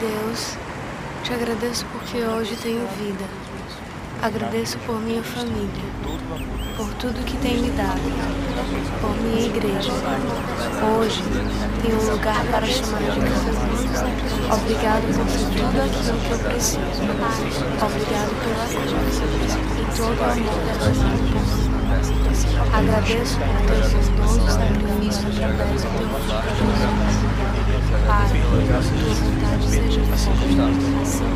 Deus, te agradeço porque hoje tenho vida. Agradeço por minha família, por tudo que tem me dado, por minha igreja. Hoje tenho um lugar para chamar de casa. Obrigado por tudo aquilo que eu preciso. Obrigado pela cruz e todo o amor por mim. Agradeço por teu bondoso sacrifício através do teu filho Jesus. Pai, seja assim como céu.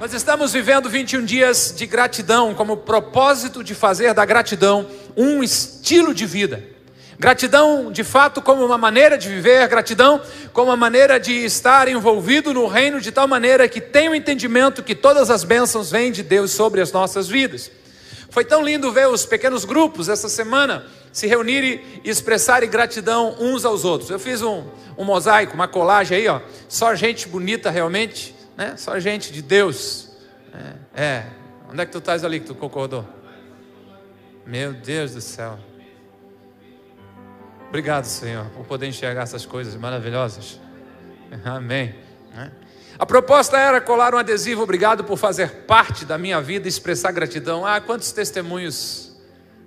Nós estamos vivendo 21 dias de gratidão, como propósito de fazer da gratidão um estilo de vida. Gratidão, de fato, como uma maneira de viver, gratidão como uma maneira de estar envolvido no reino de tal maneira que tenha o entendimento que todas as bênçãos vêm de Deus sobre as nossas vidas. Foi tão lindo ver os pequenos grupos essa semana se reunirem e expressarem gratidão uns aos outros. Eu fiz um, um mosaico, uma colagem aí, ó, só gente bonita realmente, né? Só gente de Deus. É, é. Onde é que tu estás ali que tu concordou? Meu Deus do céu. Obrigado, Senhor, por poder enxergar essas coisas maravilhosas. Amém. Né? A proposta era colar um adesivo, obrigado por fazer parte da minha vida expressar gratidão. Ah, quantos testemunhos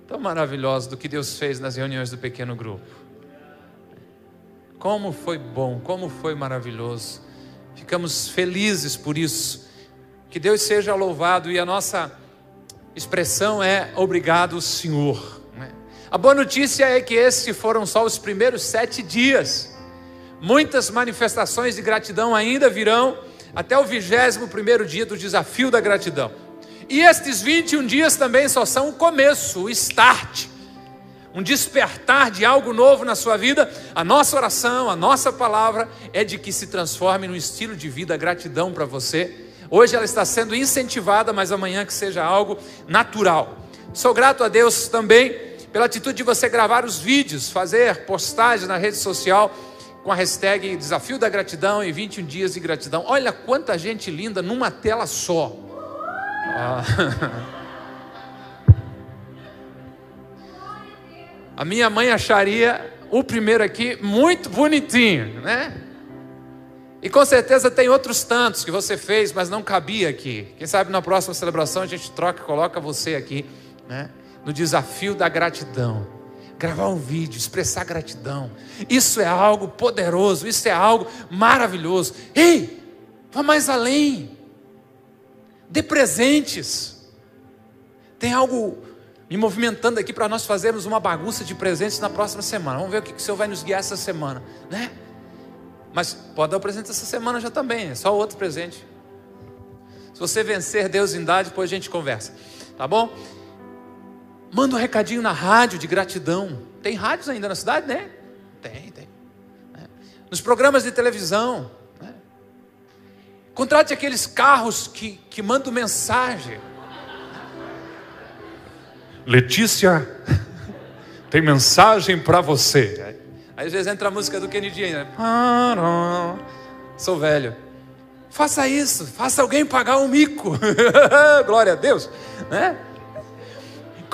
tão maravilhosos do que Deus fez nas reuniões do pequeno grupo. Como foi bom, como foi maravilhoso. Ficamos felizes por isso. Que Deus seja louvado e a nossa expressão é obrigado, Senhor. A boa notícia é que esses foram só os primeiros sete dias. Muitas manifestações de gratidão ainda virão até o vigésimo primeiro dia do desafio da gratidão. E estes 21 dias também só são o começo, o start, um despertar de algo novo na sua vida. A nossa oração, a nossa palavra é de que se transforme num estilo de vida gratidão para você. Hoje ela está sendo incentivada, mas amanhã que seja algo natural. Sou grato a Deus também pela atitude de você gravar os vídeos, fazer postagens na rede social com a hashtag Desafio da Gratidão e 21 dias de gratidão. Olha quanta gente linda numa tela só. Ah. A minha mãe acharia o primeiro aqui muito bonitinho, né? E com certeza tem outros tantos que você fez, mas não cabia aqui. Quem sabe na próxima celebração a gente troca e coloca você aqui, né? no desafio da gratidão. Gravar um vídeo, expressar gratidão. Isso é algo poderoso, isso é algo maravilhoso. Ei, vá mais além. Dê presentes. Tem algo me movimentando aqui para nós fazermos uma bagunça de presentes na próxima semana. Vamos ver o que o Senhor vai nos guiar essa semana, né? Mas pode dar o presente essa semana já também, é só outro presente. Se você vencer Deus em dar, depois a gente conversa, tá bom? Manda um recadinho na rádio de gratidão. Tem rádios ainda na cidade, né? Tem, tem. Né? Nos programas de televisão. Né? Contrate aqueles carros que, que mandam mensagem. Letícia, tem mensagem para você. Aí às vezes entra a música do Kennedy ainda. Sou velho. Faça isso, faça alguém pagar um mico. Glória a Deus, né?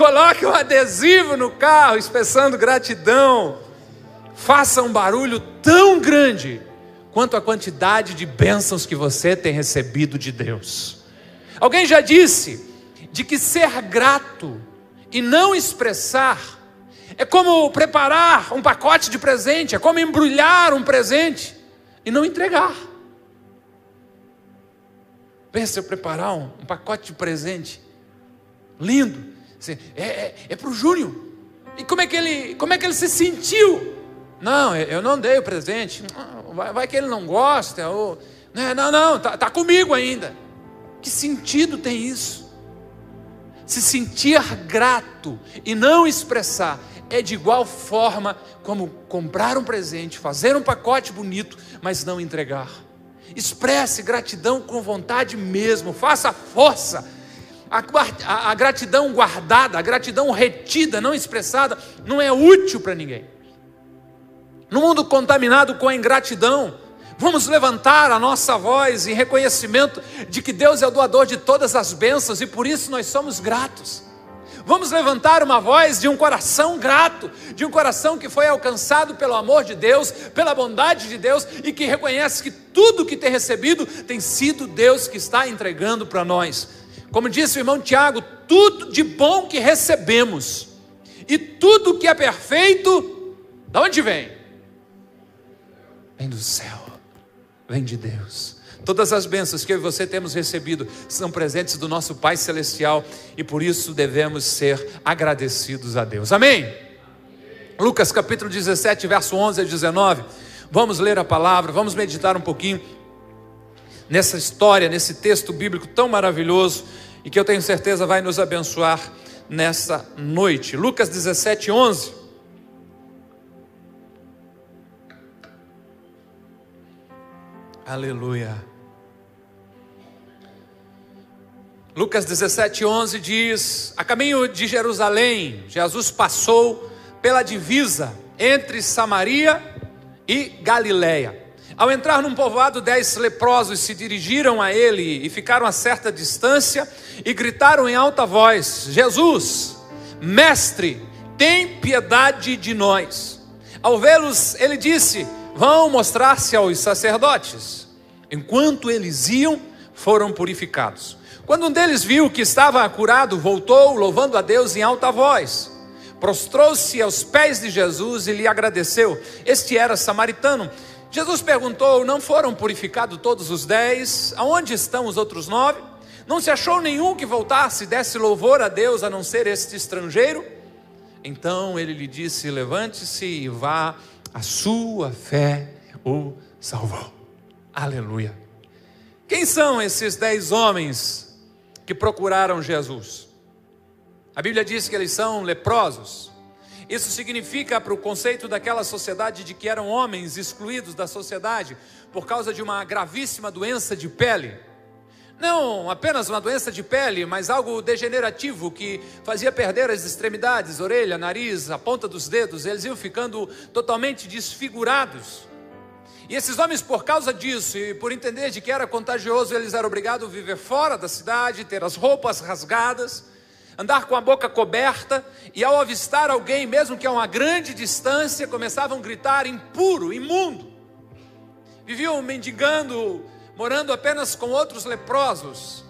Coloque um adesivo no carro expressando gratidão. Faça um barulho tão grande quanto a quantidade de bênçãos que você tem recebido de Deus. Alguém já disse de que ser grato e não expressar é como preparar um pacote de presente, é como embrulhar um presente e não entregar. Pensa eu preparar um, um pacote de presente lindo é, é, é para o Júnior. E como é, que ele, como é que ele se sentiu? Não, eu não dei o presente. Vai, vai que ele não gosta. Ou, né, não, não, está tá comigo ainda. Que sentido tem isso? Se sentir grato e não expressar é de igual forma como comprar um presente, fazer um pacote bonito, mas não entregar. Expresse gratidão com vontade mesmo, faça força a, a, gratidão guardada, a gratidão retida, não expressada, não é útil para ninguém. No mundo contaminado com a ingratidão, vamos levantar a nossa voz em reconhecimento de que Deus é o doador de todas as bênçãos e por isso nós somos gratos. Vamos levantar uma voz de um coração grato, de um coração que foi alcançado pelo amor de Deus, pela bondade de Deus e que reconhece que tudo que tem recebido tem sido Deus que está entregando para nós. Como disse o irmão Tiago, tudo de bom que recebemos e tudo que é perfeito, de onde vem? Vem do céu, vem de Deus. Todas as bênçãos que eu e você temos recebido são presentes do nosso Pai Celestial e por isso devemos ser agradecidos a Deus. Amém? Lucas capítulo 17, verso 11 a 19. Vamos ler a palavra, vamos meditar um pouquinho nessa história, nesse texto bíblico tão maravilhoso e que eu tenho certeza vai nos abençoar nessa noite. Lucas 17, 11. Aleluia. Lucas 17, 11 diz: A caminho de Jerusalém, Jesus passou pela divisa entre Samaria e Galiléia. Ao entrar num povoado, dez leprosos se dirigiram a ele e ficaram a certa distância e gritaram em alta voz: Jesus, mestre, tem piedade de nós. Ao vê-los, ele disse: Vão mostrar-se aos sacerdotes. Enquanto eles iam, foram purificados. Quando um deles viu que estava curado, voltou, louvando a Deus em alta voz. Prostrou-se aos pés de Jesus e lhe agradeceu. Este era samaritano. Jesus perguntou: Não foram purificados todos os dez? Aonde estão os outros nove? Não se achou nenhum que voltasse e desse louvor a Deus a não ser este estrangeiro? Então ele lhe disse: Levante-se e vá, a sua fé o salvou. Aleluia. Quem são esses dez homens que procuraram Jesus. A Bíblia diz que eles são leprosos. Isso significa para o conceito daquela sociedade de que eram homens excluídos da sociedade por causa de uma gravíssima doença de pele. Não apenas uma doença de pele, mas algo degenerativo que fazia perder as extremidades, orelha, nariz, a ponta dos dedos, eles iam ficando totalmente desfigurados. E esses homens, por causa disso e por entender de que era contagioso, eles eram obrigados a viver fora da cidade, ter as roupas rasgadas, andar com a boca coberta, e ao avistar alguém, mesmo que a uma grande distância, começavam a gritar impuro, imundo. Viviam mendigando, morando apenas com outros leprosos.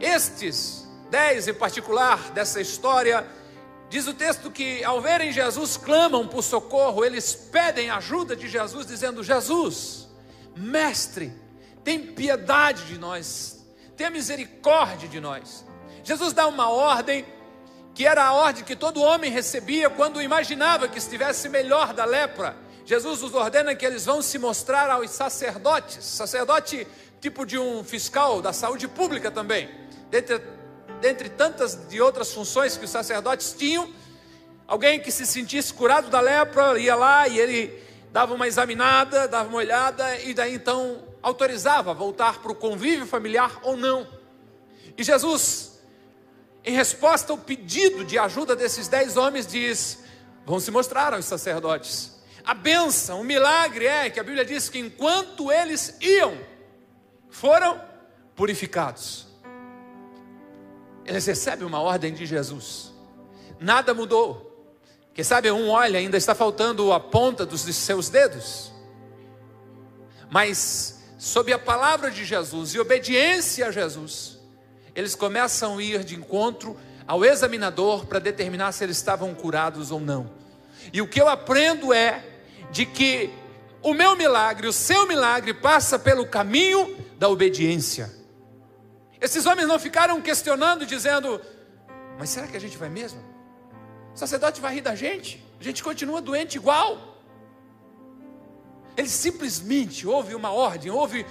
Estes, dez em particular dessa história, Diz o texto que ao verem Jesus clamam por socorro, eles pedem ajuda de Jesus, dizendo: Jesus, mestre, tem piedade de nós, tenha misericórdia de nós. Jesus dá uma ordem, que era a ordem que todo homem recebia quando imaginava que estivesse melhor da lepra. Jesus os ordena que eles vão se mostrar aos sacerdotes, sacerdote tipo de um fiscal da saúde pública também. Dentre dentre tantas de outras funções que os sacerdotes tinham, alguém que se sentisse curado da lepra ia lá e ele dava uma examinada, dava uma olhada e daí então autorizava voltar para o convívio familiar ou não. E Jesus, em resposta ao pedido de ajuda desses dez homens, diz: Vão se mostrar aos sacerdotes. A benção, o milagre é que a Bíblia diz que enquanto eles iam, foram purificados. Eles recebem uma ordem de Jesus. Nada mudou. Quem sabe um olha, ainda está faltando a ponta dos seus dedos. Mas, sob a palavra de Jesus e obediência a Jesus, eles começam a ir de encontro ao examinador para determinar se eles estavam curados ou não. E o que eu aprendo é de que o meu milagre, o seu milagre, passa pelo caminho da obediência. Esses homens não ficaram questionando, dizendo: Mas será que a gente vai mesmo? O sacerdote vai rir da gente? A gente continua doente igual. Ele simplesmente ouve uma ordem, ouve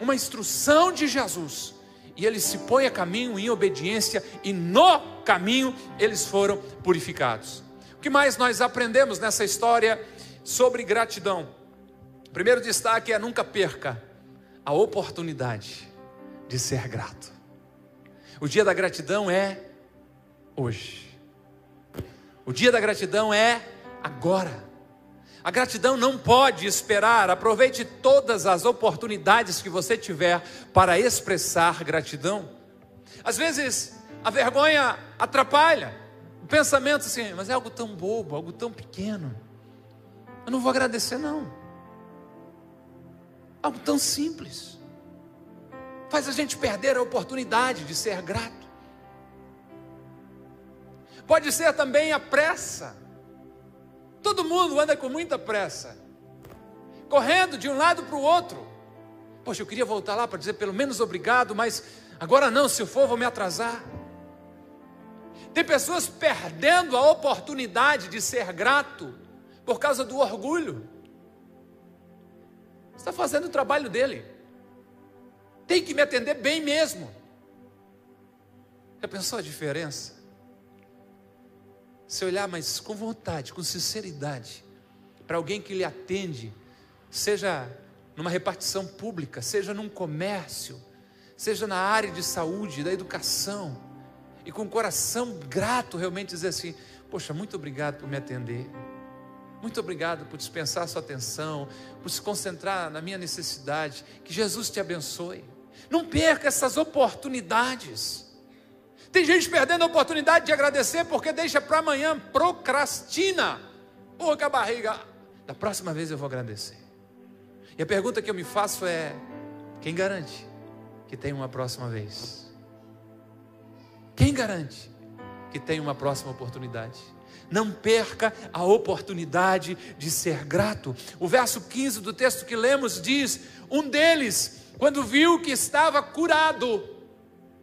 uma instrução de Jesus. E ele se põe a caminho em obediência, e no caminho eles foram purificados. O que mais nós aprendemos nessa história sobre gratidão? Primeiro destaque é: nunca perca a oportunidade de ser grato. O dia da gratidão é hoje. O dia da gratidão é agora. A gratidão não pode esperar. Aproveite todas as oportunidades que você tiver para expressar gratidão. Às vezes, a vergonha atrapalha. O pensamento assim, mas é algo tão bobo, algo tão pequeno. Eu não vou agradecer, não. Algo tão simples. Faz a gente perder a oportunidade de ser grato. Pode ser também a pressa. Todo mundo anda com muita pressa, correndo de um lado para o outro. Poxa, eu queria voltar lá para dizer pelo menos obrigado, mas agora não, se eu for, vou me atrasar. Tem pessoas perdendo a oportunidade de ser grato por causa do orgulho. Está fazendo o trabalho dele. Tem que me atender bem mesmo. Já pensou a diferença? Se olhar, mas com vontade, com sinceridade, para alguém que lhe atende, seja numa repartição pública, seja num comércio, seja na área de saúde, da educação, e com o coração grato realmente dizer assim: Poxa, muito obrigado por me atender. Muito obrigado por dispensar sua atenção, por se concentrar na minha necessidade. Que Jesus te abençoe. Não perca essas oportunidades. Tem gente perdendo a oportunidade de agradecer porque deixa para amanhã, procrastina. Porra, a barriga. Da próxima vez eu vou agradecer. E a pergunta que eu me faço é: quem garante que tem uma próxima vez? Quem garante que tem uma próxima oportunidade? Não perca a oportunidade de ser grato. O verso 15 do texto que lemos diz: Um deles, quando viu que estava curado,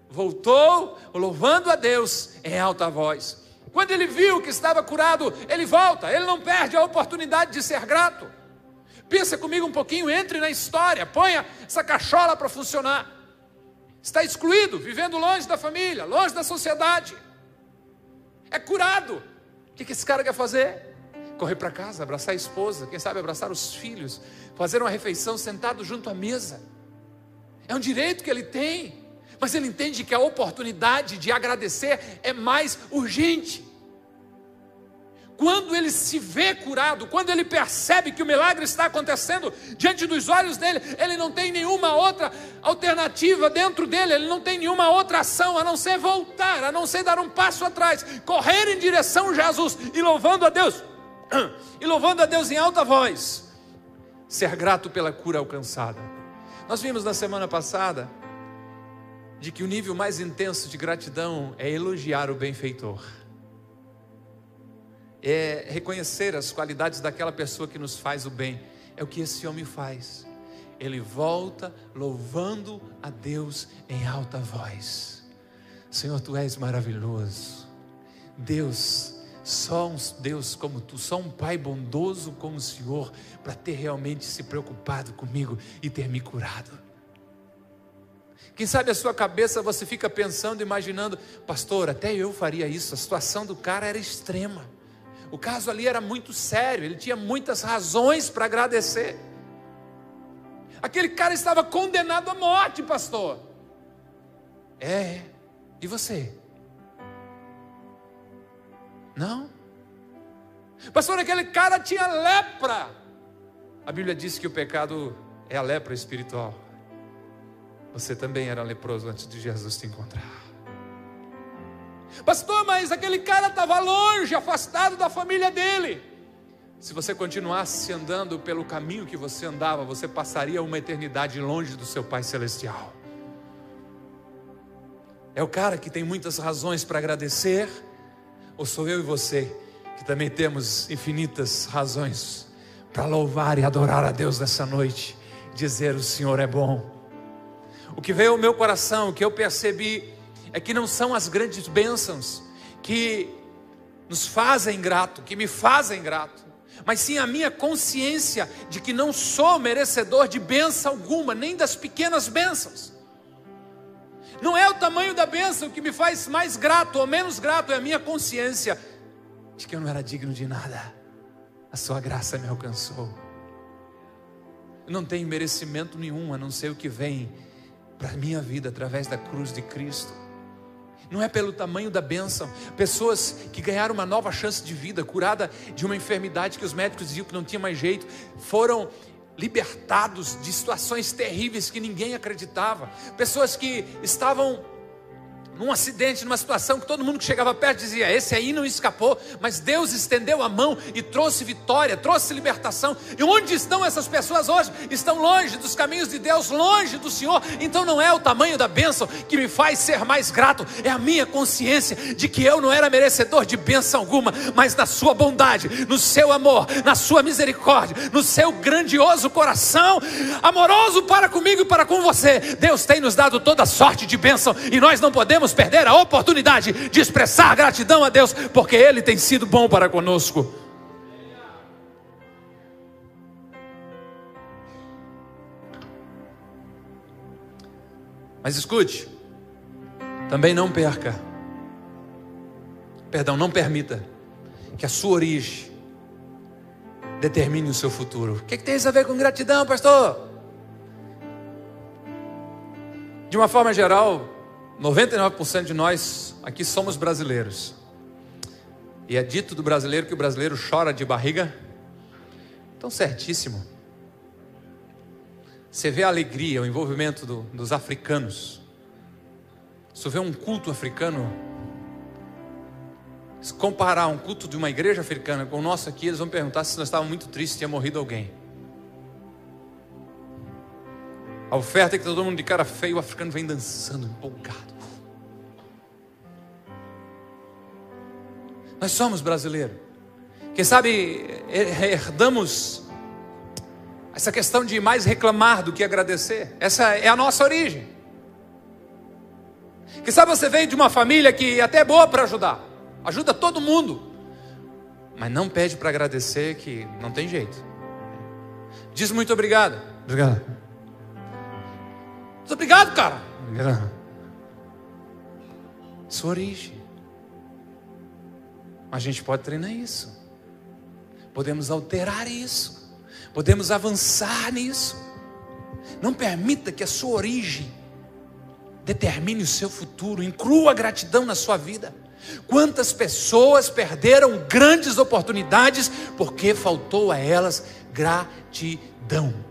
voltou louvando a Deus em alta voz. Quando ele viu que estava curado, ele volta, ele não perde a oportunidade de ser grato. Pensa comigo um pouquinho, entre na história, ponha essa cachola para funcionar. Está excluído, vivendo longe da família, longe da sociedade. É curado, que, que esse cara quer fazer? Correr para casa, abraçar a esposa, quem sabe abraçar os filhos, fazer uma refeição sentado junto à mesa. É um direito que ele tem, mas ele entende que a oportunidade de agradecer é mais urgente. Quando ele se vê curado, quando ele percebe que o milagre está acontecendo diante dos olhos dele, ele não tem nenhuma outra alternativa dentro dele, ele não tem nenhuma outra ação a não ser voltar, a não ser dar um passo atrás, correr em direção a Jesus e louvando a Deus, e louvando a Deus em alta voz, ser grato pela cura alcançada. Nós vimos na semana passada de que o nível mais intenso de gratidão é elogiar o benfeitor é reconhecer as qualidades daquela pessoa que nos faz o bem. É o que esse homem faz. Ele volta louvando a Deus em alta voz. Senhor, tu és maravilhoso. Deus, só um Deus como tu, só um Pai bondoso como o Senhor, para ter realmente se preocupado comigo e ter me curado. Quem sabe a sua cabeça você fica pensando, imaginando, pastor, até eu faria isso, a situação do cara era extrema. O caso ali era muito sério, ele tinha muitas razões para agradecer. Aquele cara estava condenado à morte, pastor. É, e você? Não? Pastor, aquele cara tinha lepra. A Bíblia diz que o pecado é a lepra espiritual. Você também era leproso antes de Jesus te encontrar. Pastor, mas aquele cara estava longe, afastado da família dele. Se você continuasse andando pelo caminho que você andava, você passaria uma eternidade longe do seu Pai Celestial. É o cara que tem muitas razões para agradecer, ou sou eu e você que também temos infinitas razões para louvar e adorar a Deus nessa noite, dizer: O Senhor é bom. O que veio ao meu coração, o que eu percebi, é que não são as grandes bênçãos que nos fazem grato, que me fazem grato, mas sim a minha consciência de que não sou merecedor de bênção alguma, nem das pequenas bênçãos. Não é o tamanho da bênção que me faz mais grato ou menos grato, é a minha consciência de que eu não era digno de nada. A sua graça me alcançou. Eu não tenho merecimento nenhum, a não ser o que vem para a minha vida através da cruz de Cristo não é pelo tamanho da bênção. Pessoas que ganharam uma nova chance de vida, curada de uma enfermidade que os médicos diziam que não tinha mais jeito, foram libertados de situações terríveis que ninguém acreditava. Pessoas que estavam num acidente, numa situação que todo mundo que chegava perto dizia: esse aí não escapou, mas Deus estendeu a mão e trouxe vitória, trouxe libertação. E onde estão essas pessoas hoje? Estão longe dos caminhos de Deus, longe do Senhor. Então não é o tamanho da bênção que me faz ser mais grato, é a minha consciência de que eu não era merecedor de bênção alguma, mas na Sua bondade, no Seu amor, na Sua misericórdia, no Seu grandioso coração, amoroso para comigo e para com você, Deus tem nos dado toda sorte de bênção e nós não podemos perder a oportunidade de expressar gratidão a Deus, porque Ele tem sido bom para conosco. Mas escute, também não perca, perdão, não permita que a sua origem determine o seu futuro. O que, que tem isso a ver com gratidão, pastor? De uma forma geral, 99% de nós aqui somos brasileiros. E é dito do brasileiro que o brasileiro chora de barriga. Então, certíssimo. Você vê a alegria, o envolvimento do, dos africanos. Se vê um culto africano, se comparar um culto de uma igreja africana com o nosso aqui, eles vão perguntar se nós estávamos muito tristes, tinha morrido alguém. A oferta é que todo mundo de cara feio, o africano vem dançando, empolgado. Nós somos brasileiros. Quem sabe herdamos essa questão de mais reclamar do que agradecer. Essa é a nossa origem. Quem sabe você veio de uma família que até é boa para ajudar, ajuda todo mundo, mas não pede para agradecer que não tem jeito. Diz muito obrigado. Obrigado. Obrigado, cara. Sua origem. A gente pode treinar isso. Podemos alterar isso. Podemos avançar nisso. Não permita que a sua origem determine o seu futuro. Inclua a gratidão na sua vida. Quantas pessoas perderam grandes oportunidades porque faltou a elas gratidão.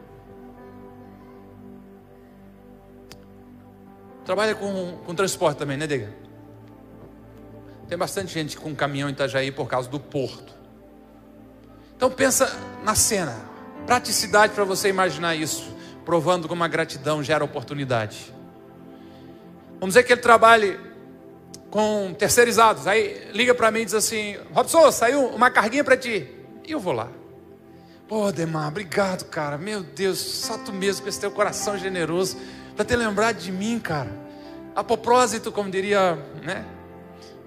Trabalha com, com transporte também, né, Dega? Tem bastante gente com caminhão em Itajaí por causa do porto. Então pensa na cena, praticidade para você imaginar isso, provando como a gratidão gera oportunidade. Vamos dizer que ele trabalhe com terceirizados, aí liga para mim e diz assim: Robson, saiu uma carguinha para ti. E eu vou lá. Pô, Demar, obrigado, cara. Meu Deus, só tu mesmo com esse teu coração generoso para ter lembrado de mim, cara. A propósito, como diria, né?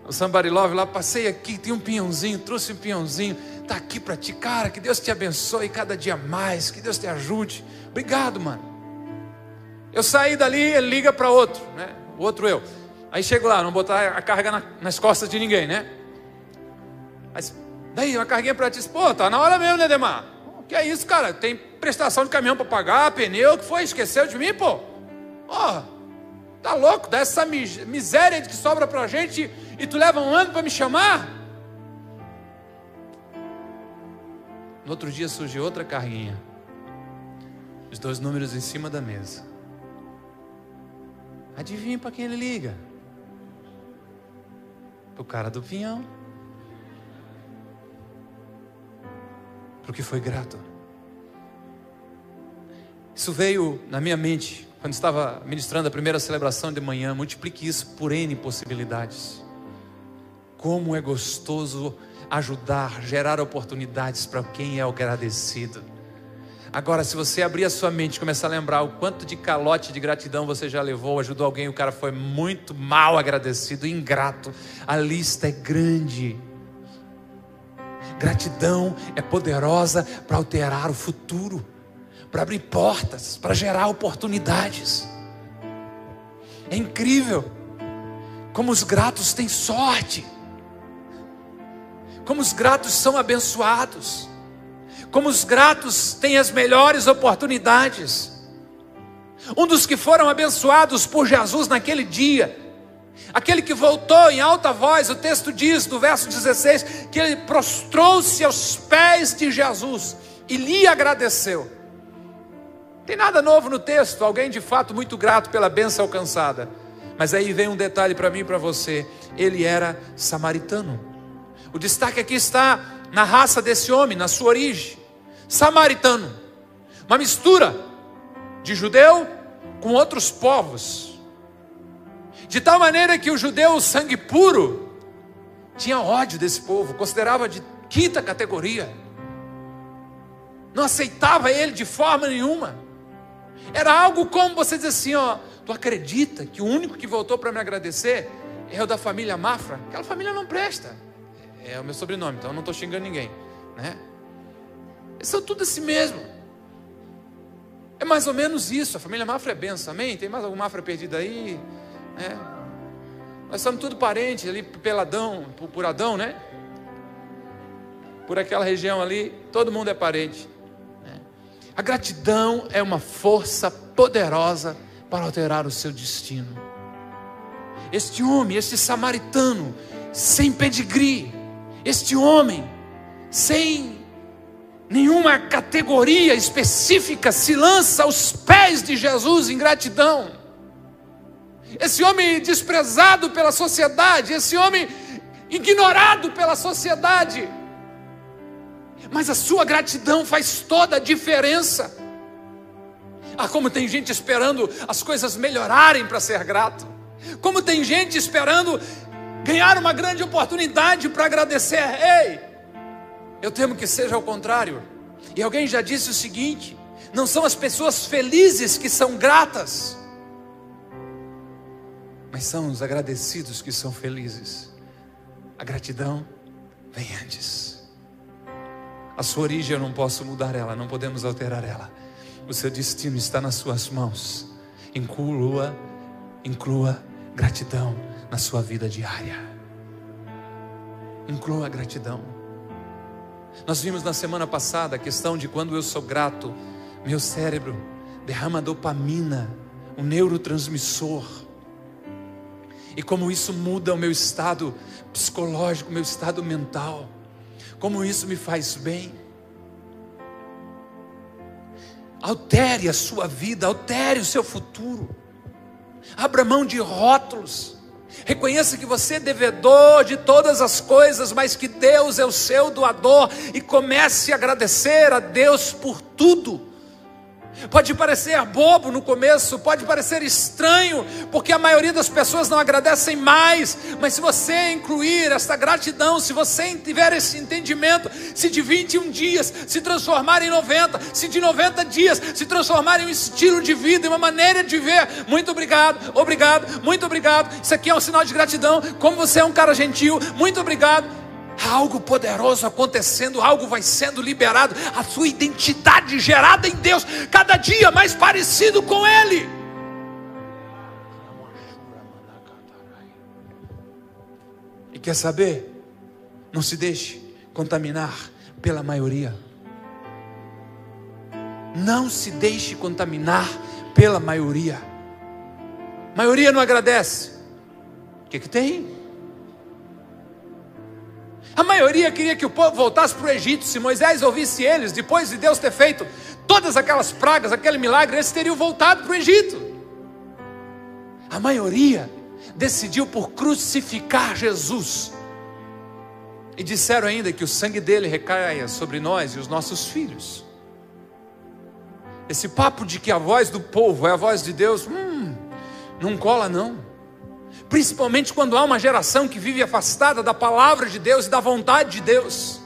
O Somebody Love lá, passei aqui, tem um pinhãozinho, trouxe um pinhãozinho, tá aqui para ti, cara, que Deus te abençoe cada dia mais, que Deus te ajude. Obrigado, mano. Eu saí dali, ele liga para outro, né? O outro eu. Aí chego lá, não botar a carga na, nas costas de ninguém, né? Mas daí uma carguinha para ti, pô, tá na hora mesmo, né, Demar? Que é isso, cara? Tem prestação de caminhão para pagar, pneu, que foi? Esqueceu de mim, pô? Ó, tá louco? Dá essa miséria que sobra pra gente e tu leva um ano para me chamar? No outro dia surgiu outra carrinha. Os dois números em cima da mesa. Adivinha para quem ele liga? Para o cara do pinhão. Porque foi grato. Isso veio na minha mente quando estava ministrando a primeira celebração de manhã. Multiplique isso por N possibilidades. Como é gostoso ajudar, gerar oportunidades para quem é agradecido. Agora, se você abrir a sua mente e começar a lembrar o quanto de calote de gratidão você já levou, ajudou alguém, o cara foi muito mal agradecido, ingrato, a lista é grande. Gratidão é poderosa para alterar o futuro, para abrir portas, para gerar oportunidades. É incrível como os gratos têm sorte como os gratos são abençoados, como os gratos têm as melhores oportunidades. Um dos que foram abençoados por Jesus naquele dia, aquele que voltou em alta voz, o texto diz, do verso 16, que ele prostrou-se aos pés de Jesus e lhe agradeceu. Tem nada novo no texto, alguém de fato muito grato pela benção alcançada. Mas aí vem um detalhe para mim e para você: ele era samaritano. O destaque aqui está na raça desse homem, na sua origem. Samaritano, uma mistura de judeu com outros povos. De tal maneira que o judeu, sangue puro, tinha ódio desse povo, considerava de quinta categoria, não aceitava ele de forma nenhuma. Era algo como você dizer assim: ó, tu acredita que o único que voltou para me agradecer é o da família Mafra? Aquela família não presta. É o meu sobrenome, então eu não estou xingando ninguém, né? Eles são tudo assim mesmo. É mais ou menos isso. A família Mafra é benção, amém? Tem mais algum Mafra perdido aí? Né? Nós somos tudo parentes ali, peladão, por Adão, né? Por aquela região ali, todo mundo é parente. A gratidão é uma força poderosa para alterar o seu destino. Este homem, este samaritano, sem pedigree, este homem, sem nenhuma categoria específica, se lança aos pés de Jesus em gratidão. Esse homem desprezado pela sociedade, esse homem ignorado pela sociedade, mas a sua gratidão faz toda a diferença. Ah, como tem gente esperando as coisas melhorarem para ser grato, como tem gente esperando ganhar uma grande oportunidade para agradecer. Ei, eu temo que seja ao contrário. E alguém já disse o seguinte: não são as pessoas felizes que são gratas, mas são os agradecidos que são felizes. A gratidão vem antes. A sua origem eu não posso mudar ela, não podemos alterar ela. O seu destino está nas suas mãos. Inclua, inclua gratidão na sua vida diária. Inclua gratidão. Nós vimos na semana passada a questão de quando eu sou grato, meu cérebro derrama dopamina, um neurotransmissor. E como isso muda o meu estado psicológico, meu estado mental. Como isso me faz bem. Altere a sua vida, altere o seu futuro. Abra mão de rótulos. Reconheça que você é devedor de todas as coisas, mas que Deus é o seu doador e comece a agradecer a Deus por tudo. Pode parecer bobo no começo, pode parecer estranho, porque a maioria das pessoas não agradecem mais, mas se você incluir essa gratidão, se você tiver esse entendimento, se de 21 dias se transformar em 90, se de 90 dias se transformar em um estilo de vida, em uma maneira de ver, muito obrigado, obrigado, muito obrigado. Isso aqui é um sinal de gratidão. Como você é um cara gentil, muito obrigado algo poderoso acontecendo, algo vai sendo liberado, a sua identidade gerada em Deus, cada dia mais parecido com Ele. E quer saber? Não se deixe contaminar pela maioria. Não se deixe contaminar pela maioria. A maioria não agradece. O que, que tem? A maioria queria que o povo voltasse para o Egito. Se Moisés ouvisse eles, depois de Deus ter feito todas aquelas pragas, aquele milagre, eles teriam voltado para o Egito. A maioria decidiu por crucificar Jesus. E disseram ainda que o sangue dele recaia sobre nós e os nossos filhos. Esse papo de que a voz do povo é a voz de Deus, hum, não cola não principalmente quando há uma geração que vive afastada da palavra de Deus e da vontade de Deus.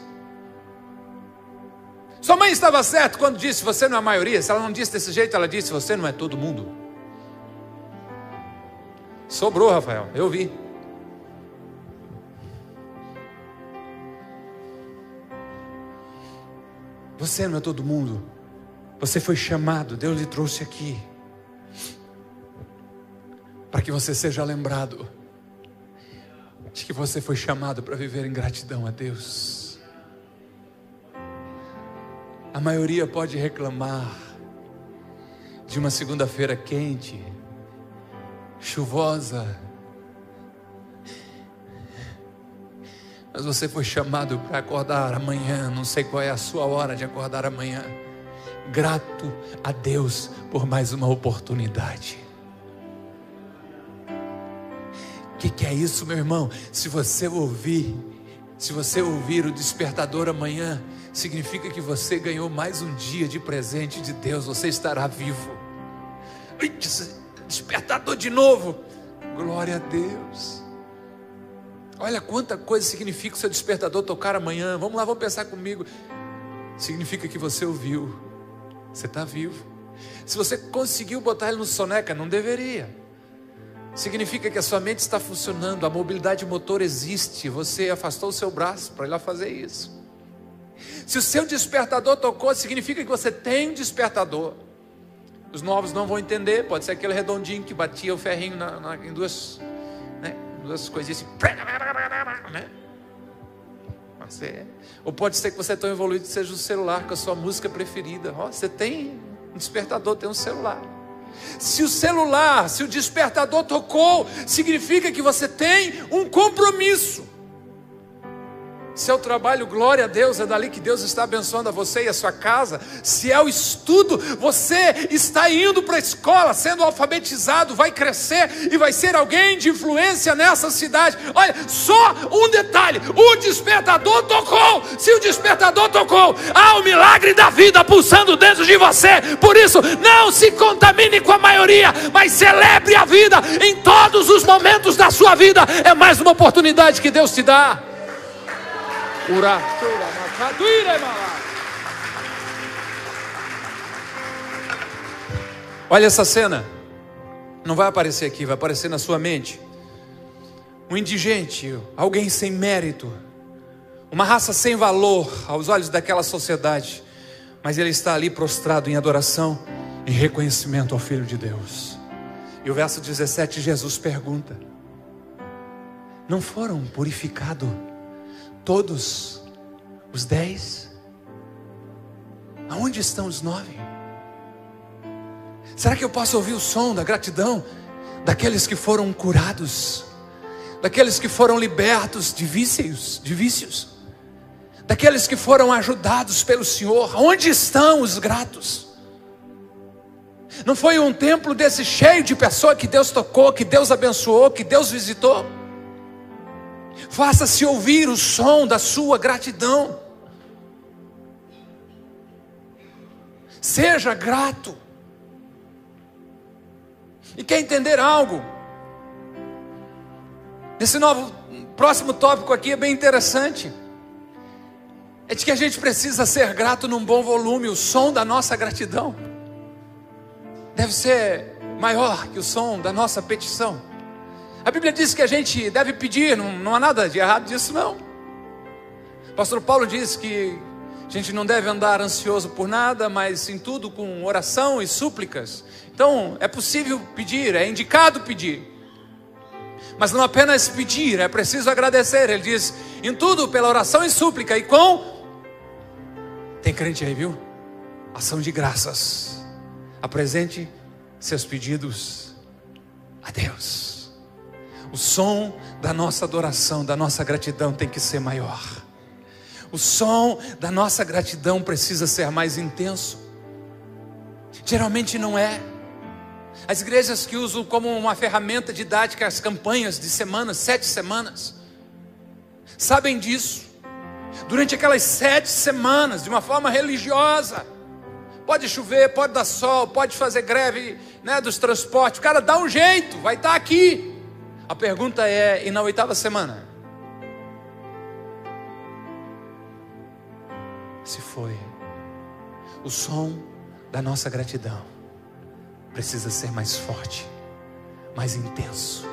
Sua mãe estava certa quando disse: Você não é a maioria. Se ela não disse desse jeito, ela disse: Você não é todo mundo. Sobrou, Rafael, eu vi. Você não é todo mundo. Você foi chamado, Deus lhe trouxe aqui para que você seja lembrado de que você foi chamado para viver em gratidão a Deus. A maioria pode reclamar de uma segunda-feira quente, chuvosa, mas você foi chamado para acordar amanhã, não sei qual é a sua hora de acordar amanhã, grato a Deus por mais uma oportunidade. O que, que é isso, meu irmão? Se você ouvir, se você ouvir o despertador amanhã, significa que você ganhou mais um dia de presente de Deus, você estará vivo. Despertador de novo. Glória a Deus. Olha quanta coisa significa o seu despertador tocar amanhã. Vamos lá, vamos pensar comigo. Significa que você ouviu. Você está vivo. Se você conseguiu botar ele no soneca, não deveria. Significa que a sua mente está funcionando, a mobilidade motor existe. Você afastou o seu braço para ir lá fazer isso. Se o seu despertador tocou, significa que você tem um despertador. Os novos não vão entender, pode ser aquele redondinho que batia o ferrinho na, na, em duas, né, duas coisinhas assim. Né? Você, ou pode ser que você é tão evoluído que seja o celular com a sua música preferida. Oh, você tem um despertador, tem um celular. Se o celular, se o despertador tocou, significa que você tem um compromisso. Seu trabalho, glória a Deus, é dali que Deus está abençoando a você e a sua casa. Se é o estudo, você está indo para a escola, sendo alfabetizado, vai crescer e vai ser alguém de influência nessa cidade. Olha, só um detalhe: o despertador tocou. Se o despertador tocou, há o milagre da vida pulsando dentro de você. Por isso, não se contamine com a maioria, mas celebre a vida em todos os momentos da sua vida. É mais uma oportunidade que Deus te dá. Olha essa cena. Não vai aparecer aqui, vai aparecer na sua mente. Um indigente, alguém sem mérito, uma raça sem valor aos olhos daquela sociedade, mas ele está ali prostrado em adoração, em reconhecimento ao Filho de Deus. E o verso 17, Jesus pergunta: Não foram purificados? Todos os dez? Aonde estão os nove? Será que eu posso ouvir o som da gratidão daqueles que foram curados, daqueles que foram libertos de vícios, de vícios, daqueles que foram ajudados pelo Senhor? Onde estão os gratos? Não foi um templo desse cheio de pessoas que Deus tocou, que Deus abençoou, que Deus visitou? Faça-se ouvir o som da sua gratidão. Seja grato. E quer entender algo? Esse novo próximo tópico aqui é bem interessante. É de que a gente precisa ser grato num bom volume. O som da nossa gratidão deve ser maior que o som da nossa petição. A Bíblia diz que a gente deve pedir, não, não há nada de errado disso, não. O pastor Paulo diz que a gente não deve andar ansioso por nada, mas em tudo com oração e súplicas. Então, é possível pedir, é indicado pedir. Mas não apenas pedir, é preciso agradecer. Ele diz: em tudo pela oração e súplica, e com. Tem crente aí, viu? Ação de graças. Apresente seus pedidos a Deus. O som da nossa adoração, da nossa gratidão tem que ser maior. O som da nossa gratidão precisa ser mais intenso. Geralmente não é. As igrejas que usam como uma ferramenta didática as campanhas de semanas, sete semanas, sabem disso. Durante aquelas sete semanas, de uma forma religiosa, pode chover, pode dar sol, pode fazer greve né, dos transportes, o cara dá um jeito, vai estar aqui. A pergunta é: e na oitava semana? Se foi. O som da nossa gratidão precisa ser mais forte, mais intenso,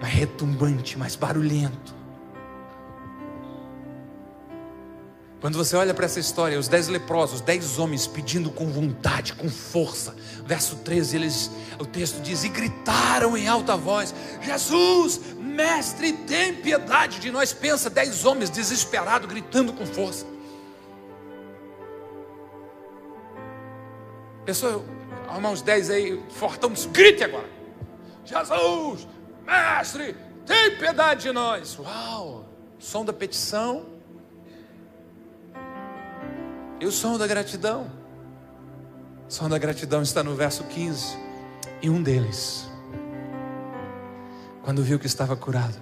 mais retumbante, mais barulhento. Quando você olha para essa história, os dez leprosos, dez homens pedindo com vontade, com força. Verso 13, eles, o texto diz: E gritaram em alta voz: Jesus, mestre, tem piedade de nós. Pensa, dez homens desesperados, gritando com força. Pessoal, arrumar uns dez aí, fortão, grite agora: Jesus, mestre, tem piedade de nós. Uau, som da petição e o som da gratidão? O som da gratidão está no verso 15. E um deles, quando viu que estava curado,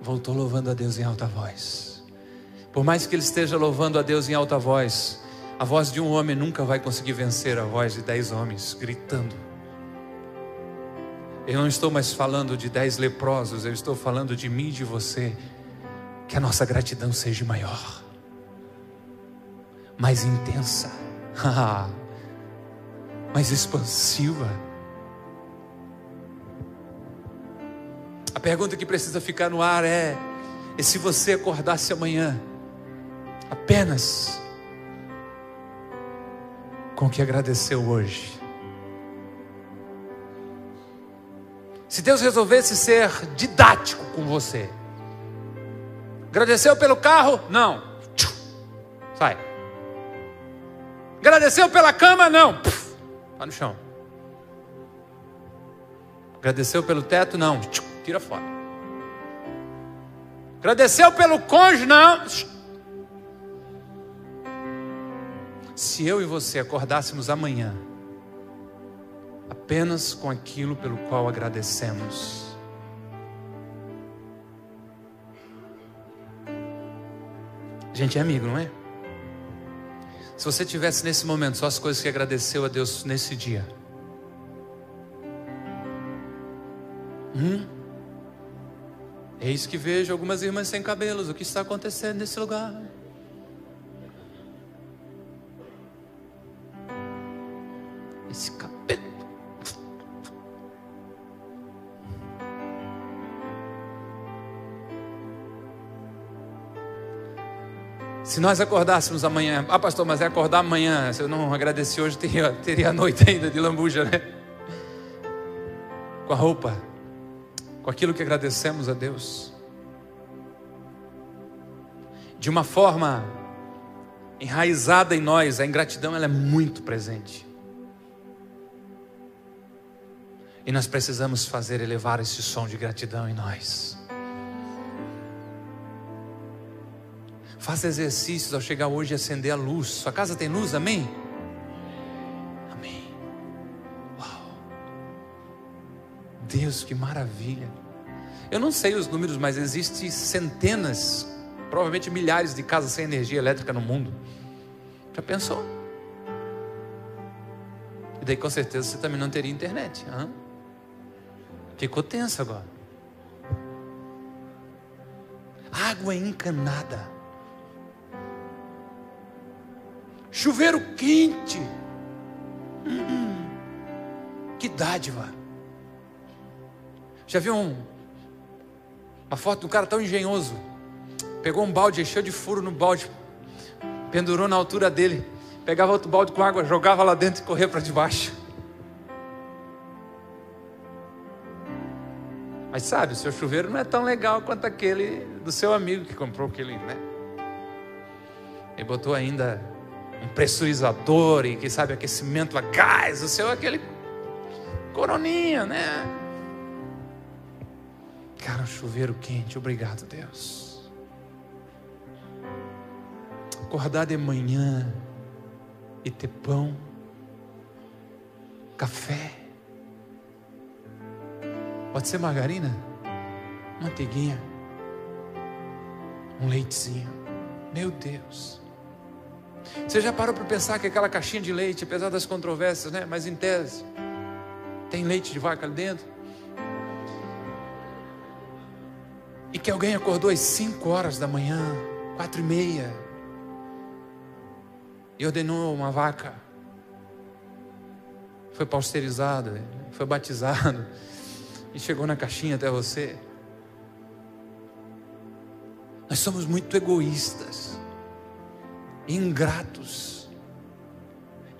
voltou louvando a Deus em alta voz. Por mais que ele esteja louvando a Deus em alta voz, a voz de um homem nunca vai conseguir vencer a voz de dez homens gritando. Eu não estou mais falando de dez leprosos, eu estou falando de mim e de você. Que a nossa gratidão seja maior, mais intensa, mais expansiva. A pergunta que precisa ficar no ar é: e se você acordasse amanhã apenas com o que agradeceu hoje? Se Deus resolvesse ser didático com você, agradeceu pelo carro? Não, sai. Agradeceu pela cama? Não, está no chão. Agradeceu pelo teto? Não, tira fora. Agradeceu pelo cônjuge? Não. Se eu e você acordássemos amanhã, apenas com aquilo pelo qual agradecemos. Gente é amigo, não é? Se você tivesse nesse momento só as coisas que agradeceu a Deus nesse dia. Hum? Eis que vejo algumas irmãs sem cabelos. O que está acontecendo nesse lugar? Nós acordássemos amanhã, ah pastor, mas é acordar amanhã, se eu não agradeci hoje, teria, teria a noite ainda de lambuja, né? Com a roupa, com aquilo que agradecemos a Deus. De uma forma enraizada em nós, a ingratidão ela é muito presente. E nós precisamos fazer elevar esse som de gratidão em nós. Faça exercícios ao chegar hoje e acender a luz. Sua casa tem luz, amém? Amém. Uau. Deus, que maravilha. Eu não sei os números, mas existem centenas, provavelmente milhares de casas sem energia elétrica no mundo. Já pensou? E daí com certeza você também não teria internet. Ficou tenso agora. Água encanada. Chuveiro quente. Hum, que dádiva. Já viu um, uma foto de um cara tão engenhoso? Pegou um balde, encheu de furo no balde, pendurou na altura dele, pegava outro balde com água, jogava lá dentro e corria para debaixo. Mas sabe, o seu chuveiro não é tão legal quanto aquele do seu amigo que comprou aquele, né? Ele botou ainda um pressurizador e, quem sabe, aquecimento a gás, o seu é aquele coroninha, né? Cara, um chuveiro quente, obrigado, Deus. Acordar de manhã e ter pão, café, pode ser margarina, manteiguinha, um leitezinho. Meu Deus. Você já parou para pensar que aquela caixinha de leite, apesar das controvérsias, né? Mas em tese, tem leite de vaca ali dentro? E que alguém acordou às 5 horas da manhã, quatro e meia, e ordenou uma vaca. Foi pasteurizado, foi batizado, e chegou na caixinha até você. Nós somos muito egoístas ingratos.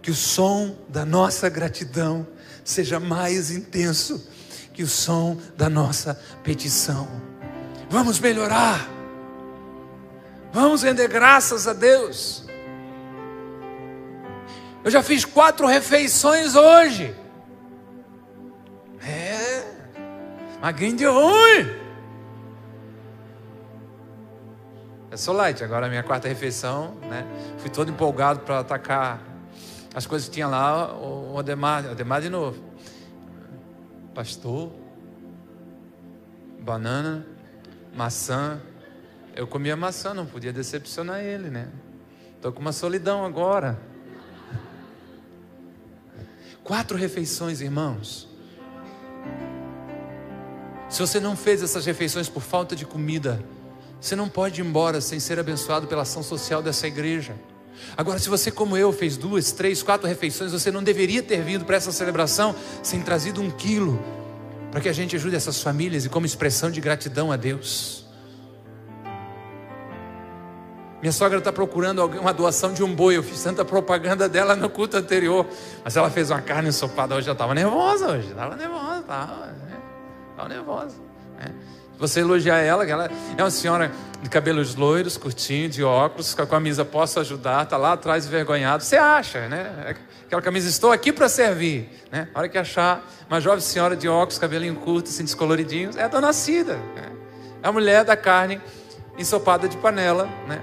Que o som da nossa gratidão seja mais intenso que o som da nossa petição. Vamos melhorar. Vamos render graças a Deus. Eu já fiz quatro refeições hoje. É, magrinho de ruim. Eu sou light, agora a minha quarta refeição, né? Fui todo empolgado para atacar as coisas que tinha lá, o Ademar, Ademar de novo. Pastor, banana, maçã. Eu comia maçã, não podia decepcionar ele, né? Estou com uma solidão agora. Quatro refeições, irmãos. Se você não fez essas refeições por falta de comida, você não pode ir embora sem ser abençoado pela ação social dessa igreja. Agora, se você, como eu, fez duas, três, quatro refeições, você não deveria ter vindo para essa celebração sem trazido um quilo para que a gente ajude essas famílias e como expressão de gratidão a Deus. Minha sogra está procurando uma doação de um boi. Eu fiz tanta propaganda dela no culto anterior. Mas ela fez uma carne ensopada hoje. Eu estava nervosa hoje. Estava nervosa. Estava né? nervosa. Né? Você elogiar ela, que ela é uma senhora de cabelos loiros, curtinho, de óculos, com a camisa posso ajudar, está lá atrás envergonhado. Você acha, né? Aquela camisa, estou aqui para servir. Né? A hora que achar uma jovem senhora de óculos, cabelinho curto, assim, descoloridinho, é a dona Cida. Né? É a mulher da carne ensopada de panela, né?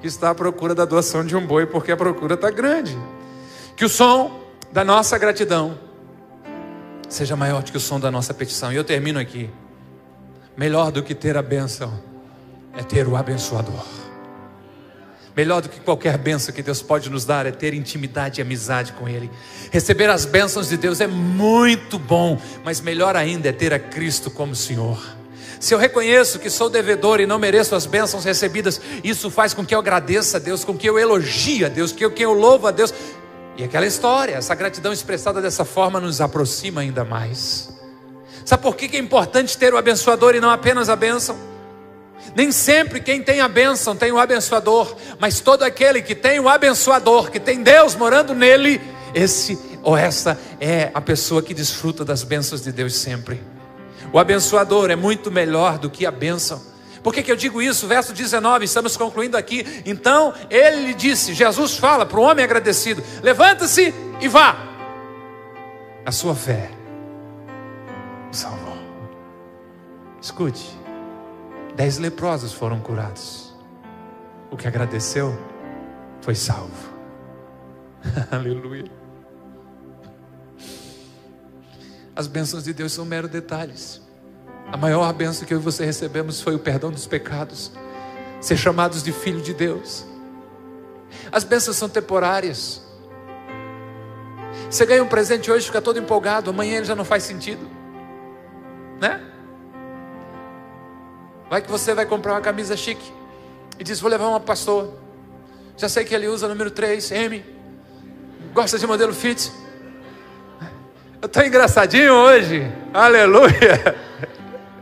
que está à procura da doação de um boi, porque a procura está grande. Que o som da nossa gratidão seja maior do que o som da nossa petição. E eu termino aqui. Melhor do que ter a bênção é ter o abençoador. Melhor do que qualquer benção que Deus pode nos dar é ter intimidade e amizade com Ele. Receber as bênçãos de Deus é muito bom, mas melhor ainda é ter a Cristo como Senhor. Se eu reconheço que sou devedor e não mereço as bênçãos recebidas, isso faz com que eu agradeça a Deus, com que eu elogie a Deus, eu, que eu louvo a Deus. E aquela história, essa gratidão expressada dessa forma nos aproxima ainda mais. Sabe por que é importante ter o abençoador e não apenas a bênção? Nem sempre quem tem a bênção tem o abençoador, mas todo aquele que tem o abençoador, que tem Deus morando nele, esse ou essa é a pessoa que desfruta das bênçãos de Deus sempre. O abençoador é muito melhor do que a bênção. Por que, que eu digo isso? Verso 19, estamos concluindo aqui. Então ele disse: Jesus fala para o homem agradecido: levanta-se e vá. A sua fé Escute. Dez leprosos foram curados. O que agradeceu foi salvo. Aleluia. As bênçãos de Deus são mero detalhes. A maior bênção que eu e você recebemos foi o perdão dos pecados, ser chamados de filho de Deus. As bênçãos são temporárias. Você ganha um presente hoje, fica todo empolgado, amanhã ele já não faz sentido, né? Vai que você vai comprar uma camisa chique e diz: Vou levar uma pastor. Já sei que ele usa número 3, M. Gosta de modelo fit. Eu estou engraçadinho hoje. Aleluia.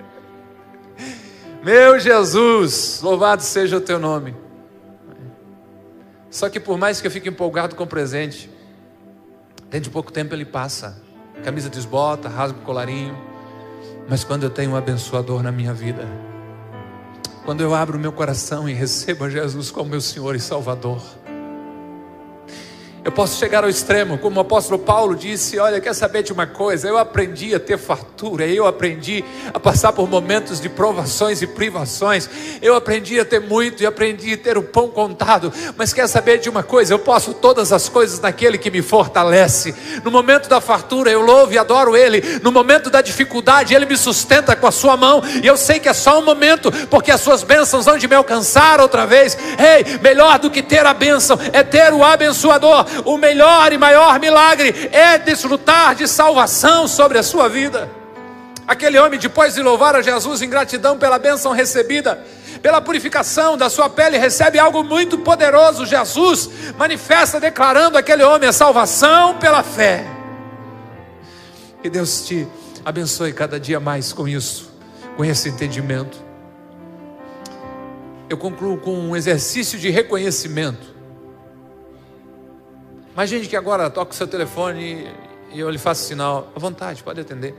Meu Jesus, louvado seja o teu nome. Só que por mais que eu fique empolgado com o presente, dentro de pouco tempo ele passa. Camisa desbota, rasga o colarinho. Mas quando eu tenho um abençoador na minha vida, quando eu abro meu coração e recebo a Jesus como meu Senhor e Salvador. Eu posso chegar ao extremo, como o apóstolo Paulo disse: Olha, quer saber de uma coisa? Eu aprendi a ter fartura, eu aprendi a passar por momentos de provações e privações, eu aprendi a ter muito e aprendi a ter o pão contado. Mas quer saber de uma coisa? Eu posso todas as coisas naquele que me fortalece. No momento da fartura, eu louvo e adoro Ele. No momento da dificuldade, Ele me sustenta com a Sua mão. E eu sei que é só um momento, porque as Suas bênçãos vão de me alcançar outra vez. Ei, melhor do que ter a bênção é ter o abençoador o melhor e maior milagre é desfrutar de salvação sobre a sua vida. Aquele homem, depois de louvar a Jesus em gratidão pela bênção recebida, pela purificação da sua pele, recebe algo muito poderoso. Jesus manifesta declarando aquele homem a salvação pela fé. Que Deus te abençoe cada dia mais com isso, com esse entendimento. Eu concluo com um exercício de reconhecimento. Imagine que agora toca o seu telefone e eu lhe faço sinal, à vontade, pode atender.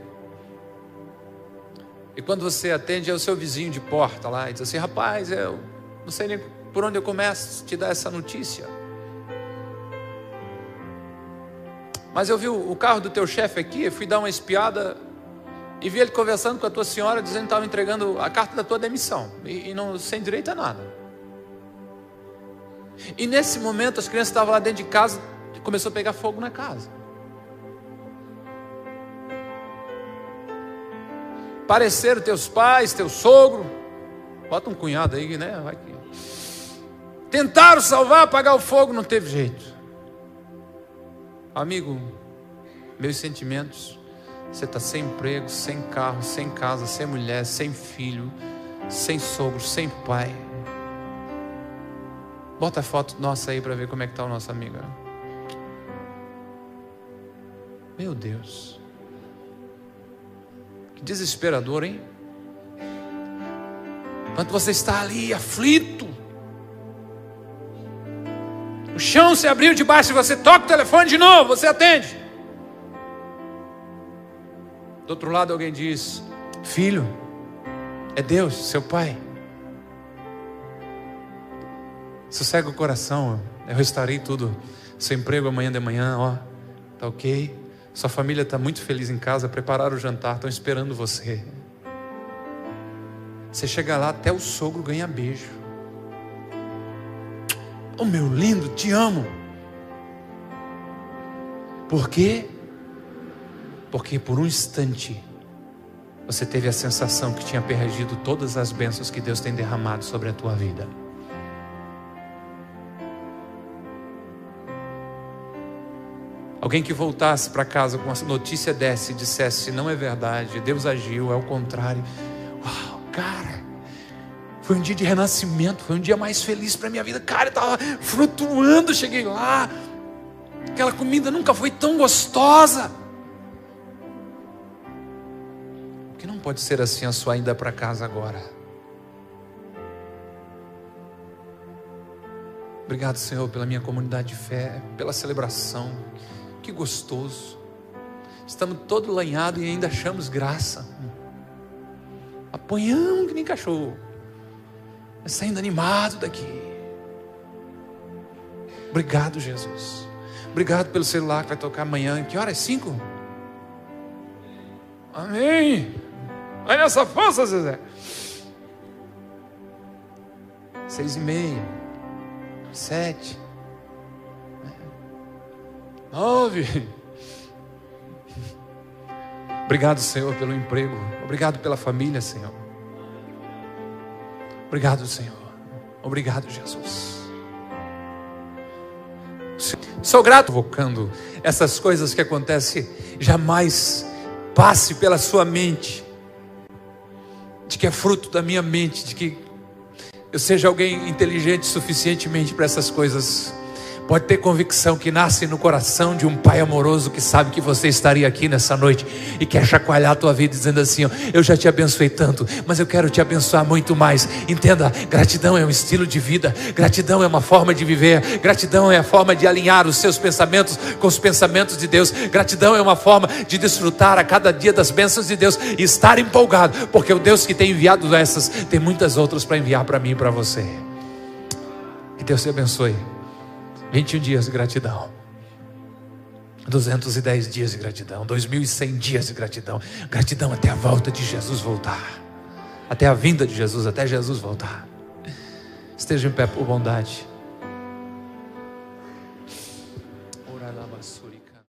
E quando você atende, é o seu vizinho de porta lá, e diz assim: rapaz, eu não sei nem por onde eu começo a te dar essa notícia. Mas eu vi o carro do teu chefe aqui, fui dar uma espiada e vi ele conversando com a tua senhora, dizendo que estava entregando a carta da tua demissão, e, e não sem direito a nada. E nesse momento as crianças estavam lá dentro de casa começou a pegar fogo na casa. Pareceram teus pais, teu sogro. Bota um cunhado aí, né? Vai que... Tentaram salvar, apagar o fogo, não teve jeito. Amigo, meus sentimentos. Você está sem emprego, sem carro, sem casa, sem mulher, sem filho, sem sogro, sem pai. Bota a foto nossa aí para ver como é que está o nosso amigo. Meu Deus. Que desesperador, hein? Quando você está ali aflito, o chão se abriu debaixo de você, toca o telefone de novo, você atende. Do outro lado alguém diz: Filho, é Deus, seu pai. Sossega o coração, eu restaurei tudo. Seu emprego amanhã de manhã, ó, tá ok. Sua família está muito feliz em casa, prepararam o jantar, estão esperando você. Você chega lá, até o sogro ganha beijo. Oh meu lindo, te amo. Por quê? Porque por um instante você teve a sensação que tinha perdido todas as bênçãos que Deus tem derramado sobre a tua vida. Alguém que voltasse para casa com a notícia dessa e dissesse: não é verdade, Deus agiu, é o contrário. Uau, cara, foi um dia de renascimento, foi um dia mais feliz para minha vida. Cara, eu estava flutuando, cheguei lá. Aquela comida nunca foi tão gostosa. Que não pode ser assim a sua ida para casa agora. Obrigado, Senhor, pela minha comunidade de fé, pela celebração. Que gostoso. Estamos todo lanhado e ainda achamos graça. Apanhamos que nem cachorro. Mas saindo animado daqui. Obrigado, Jesus. Obrigado pelo celular que vai tocar amanhã. Que hora é? Cinco? Amém. Olha essa força, Zezé. Seis e meia. Sete nove. Obrigado, Senhor, pelo emprego. Obrigado pela família, Senhor. Obrigado, Senhor. Obrigado, Jesus. Sou grato invocando essas coisas que acontecem. Jamais passe pela sua mente de que é fruto da minha mente, de que eu seja alguém inteligente suficientemente para essas coisas Pode ter convicção que nasce no coração de um pai amoroso que sabe que você estaria aqui nessa noite e quer chacoalhar a tua vida dizendo assim: ó, Eu já te abençoei tanto, mas eu quero te abençoar muito mais. Entenda, gratidão é um estilo de vida, gratidão é uma forma de viver, gratidão é a forma de alinhar os seus pensamentos com os pensamentos de Deus, gratidão é uma forma de desfrutar a cada dia das bênçãos de Deus e estar empolgado, porque o Deus que tem enviado essas tem muitas outras para enviar para mim e para você. Que Deus te abençoe. 21 dias de gratidão. 210 dias de gratidão, 2100 dias de gratidão, gratidão até a volta de Jesus voltar, até a vinda de Jesus, até Jesus voltar. Esteja em pé por bondade.